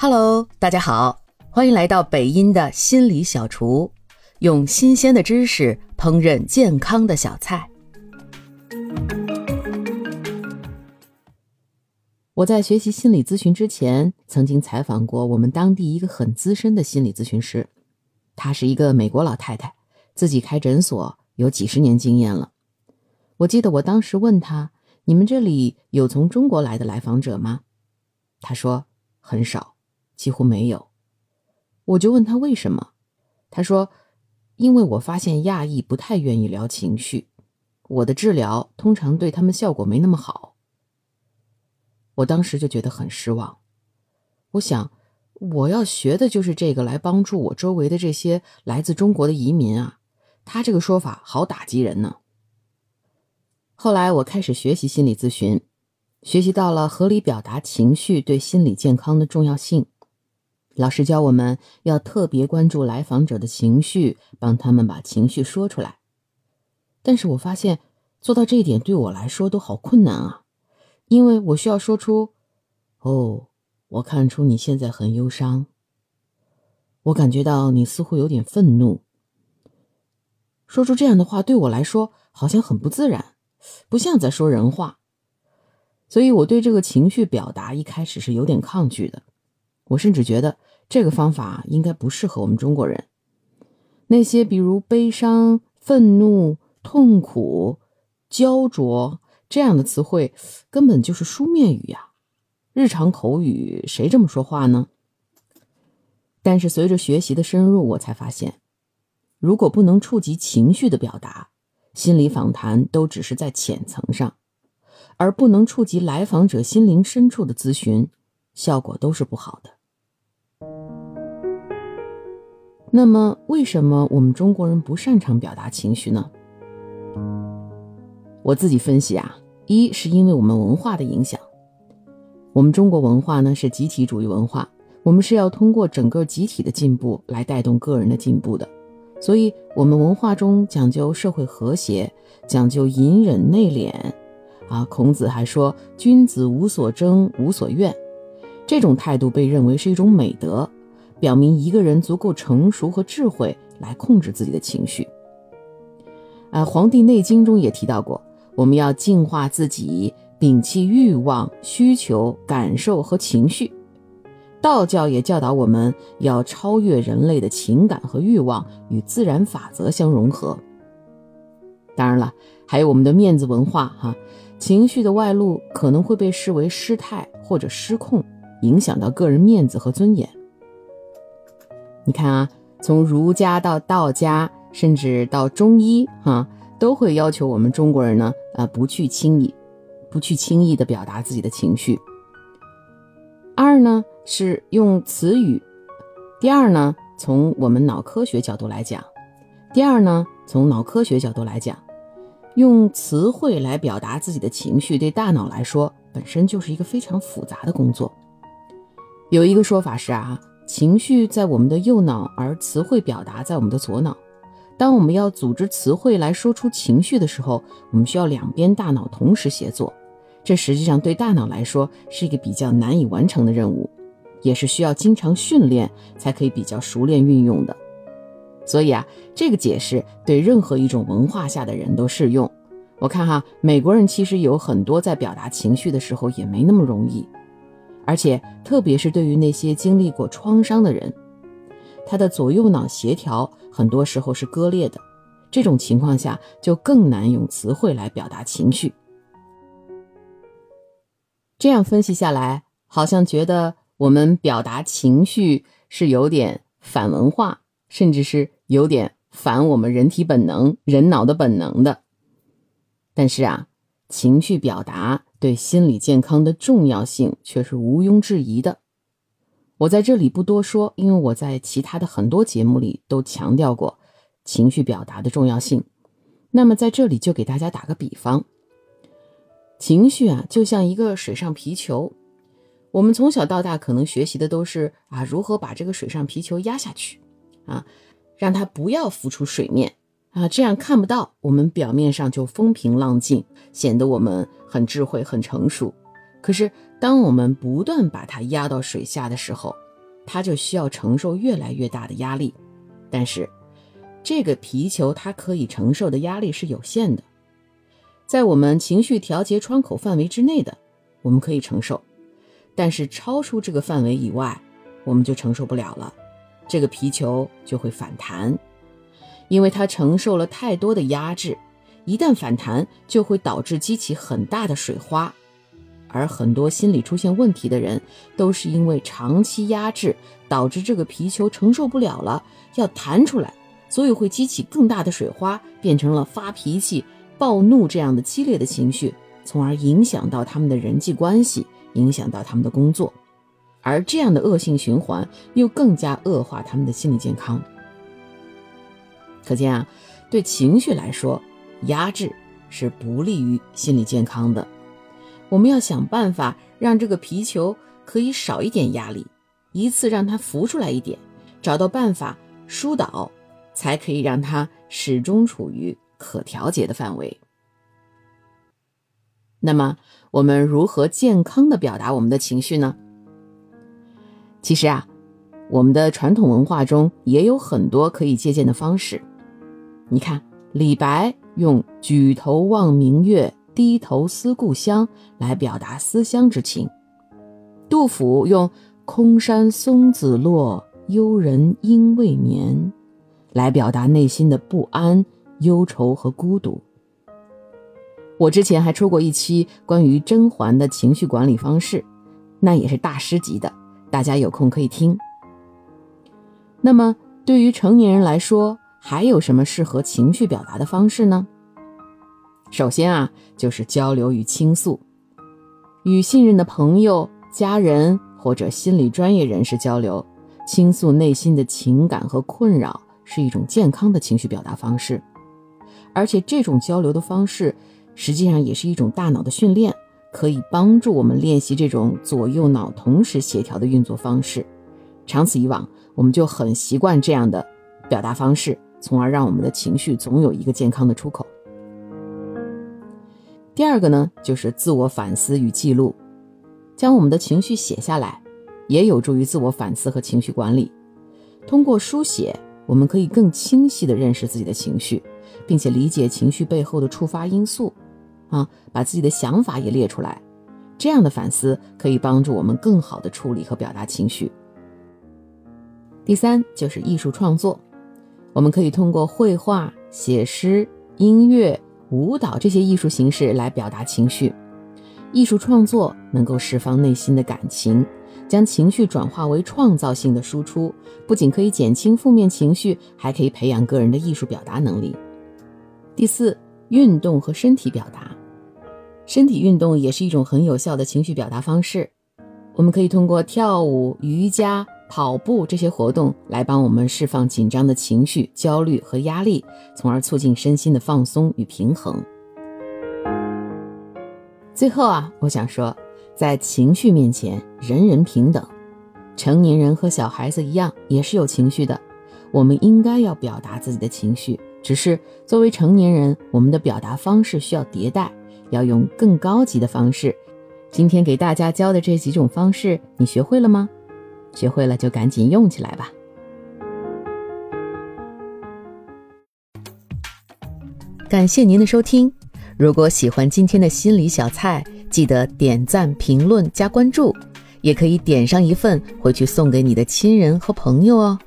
Hello，大家好，欢迎来到北音的心理小厨，用新鲜的知识烹饪健康的小菜。我在学习心理咨询之前，曾经采访过我们当地一个很资深的心理咨询师，她是一个美国老太太，自己开诊所有几十年经验了。我记得我当时问她：“你们这里有从中国来的来访者吗？”她说：“很少。”几乎没有，我就问他为什么，他说：“因为我发现亚裔不太愿意聊情绪，我的治疗通常对他们效果没那么好。”我当时就觉得很失望，我想我要学的就是这个来帮助我周围的这些来自中国的移民啊，他这个说法好打击人呢。后来我开始学习心理咨询，学习到了合理表达情绪对心理健康的重要性。老师教我们要特别关注来访者的情绪，帮他们把情绪说出来。但是我发现做到这一点对我来说都好困难啊，因为我需要说出：“哦，我看出你现在很忧伤。我感觉到你似乎有点愤怒。”说出这样的话对我来说好像很不自然，不像在说人话。所以我对这个情绪表达一开始是有点抗拒的。我甚至觉得这个方法应该不适合我们中国人。那些比如悲伤、愤怒、痛苦、焦灼这样的词汇，根本就是书面语呀，日常口语谁这么说话呢？但是随着学习的深入，我才发现，如果不能触及情绪的表达，心理访谈都只是在浅层上，而不能触及来访者心灵深处的咨询，效果都是不好的。那么，为什么我们中国人不擅长表达情绪呢？我自己分析啊，一是因为我们文化的影响。我们中国文化呢是集体主义文化，我们是要通过整个集体的进步来带动个人的进步的，所以我们文化中讲究社会和谐，讲究隐忍内敛。啊，孔子还说：“君子无所争，无所怨。”这种态度被认为是一种美德。表明一个人足够成熟和智慧来控制自己的情绪。啊，《黄帝内经》中也提到过，我们要净化自己，摒弃欲望、需求、感受和情绪。道教也教导我们要超越人类的情感和欲望，与自然法则相融合。当然了，还有我们的面子文化，哈，情绪的外露可能会被视为失态或者失控，影响到个人面子和尊严。你看啊，从儒家到道家，甚至到中医，哈，都会要求我们中国人呢，啊，不去轻易，不去轻易的表达自己的情绪。二呢是用词语，第二呢，从我们脑科学角度来讲，第二呢，从脑科学角度来讲，用词汇来表达自己的情绪，对大脑来说本身就是一个非常复杂的工作。有一个说法是啊。情绪在我们的右脑，而词汇表达在我们的左脑。当我们要组织词汇来说出情绪的时候，我们需要两边大脑同时协作。这实际上对大脑来说是一个比较难以完成的任务，也是需要经常训练才可以比较熟练运用的。所以啊，这个解释对任何一种文化下的人都适用。我看哈，美国人其实有很多在表达情绪的时候也没那么容易。而且，特别是对于那些经历过创伤的人，他的左右脑协调很多时候是割裂的。这种情况下，就更难用词汇来表达情绪。这样分析下来，好像觉得我们表达情绪是有点反文化，甚至是有点反我们人体本能、人脑的本能的。但是啊，情绪表达。对心理健康的重要性却是毋庸置疑的。我在这里不多说，因为我在其他的很多节目里都强调过情绪表达的重要性。那么在这里就给大家打个比方，情绪啊就像一个水上皮球，我们从小到大可能学习的都是啊如何把这个水上皮球压下去，啊让它不要浮出水面。啊，这样看不到，我们表面上就风平浪静，显得我们很智慧、很成熟。可是，当我们不断把它压到水下的时候，它就需要承受越来越大的压力。但是，这个皮球它可以承受的压力是有限的，在我们情绪调节窗口范围之内的，我们可以承受；但是超出这个范围以外，我们就承受不了了。这个皮球就会反弹，因为它承受了太多的压制，一旦反弹，就会导致激起很大的水花。而很多心理出现问题的人，都是因为长期压制，导致这个皮球承受不了了，要弹出来，所以会激起更大的水花，变成了发脾气、暴怒这样的激烈的情绪，从而影响到他们的人际关系，影响到他们的工作，而这样的恶性循环又更加恶化他们的心理健康。可见啊，对情绪来说，压制是不利于心理健康的。我们要想办法让这个皮球可以少一点压力，一次让它浮出来一点，找到办法疏导，才可以让它始终处于可调节的范围。那么，我们如何健康的表达我们的情绪呢？其实啊，我们的传统文化中也有很多可以借鉴的方式。你看，李白用“举头望明月”。低头思故乡来表达思乡之情，杜甫用“空山松子落，幽人应未眠”来表达内心的不安、忧愁和孤独。我之前还出过一期关于甄嬛的情绪管理方式，那也是大师级的，大家有空可以听。那么，对于成年人来说，还有什么适合情绪表达的方式呢？首先啊，就是交流与倾诉，与信任的朋友、家人或者心理专业人士交流，倾诉内心的情感和困扰，是一种健康的情绪表达方式。而且这种交流的方式，实际上也是一种大脑的训练，可以帮助我们练习这种左右脑同时协调的运作方式。长此以往，我们就很习惯这样的表达方式，从而让我们的情绪总有一个健康的出口。第二个呢，就是自我反思与记录，将我们的情绪写下来，也有助于自我反思和情绪管理。通过书写，我们可以更清晰地认识自己的情绪，并且理解情绪背后的触发因素，啊，把自己的想法也列出来。这样的反思可以帮助我们更好地处理和表达情绪。第三就是艺术创作，我们可以通过绘画、写诗、音乐。舞蹈这些艺术形式来表达情绪，艺术创作能够释放内心的感情，将情绪转化为创造性的输出，不仅可以减轻负面情绪，还可以培养个人的艺术表达能力。第四，运动和身体表达，身体运动也是一种很有效的情绪表达方式，我们可以通过跳舞、瑜伽。跑步这些活动来帮我们释放紧张的情绪、焦虑和压力，从而促进身心的放松与平衡。最后啊，我想说，在情绪面前，人人平等，成年人和小孩子一样，也是有情绪的。我们应该要表达自己的情绪，只是作为成年人，我们的表达方式需要迭代，要用更高级的方式。今天给大家教的这几种方式，你学会了吗？学会了就赶紧用起来吧！感谢您的收听。如果喜欢今天的心理小菜，记得点赞、评论、加关注，也可以点上一份回去送给你的亲人和朋友哦。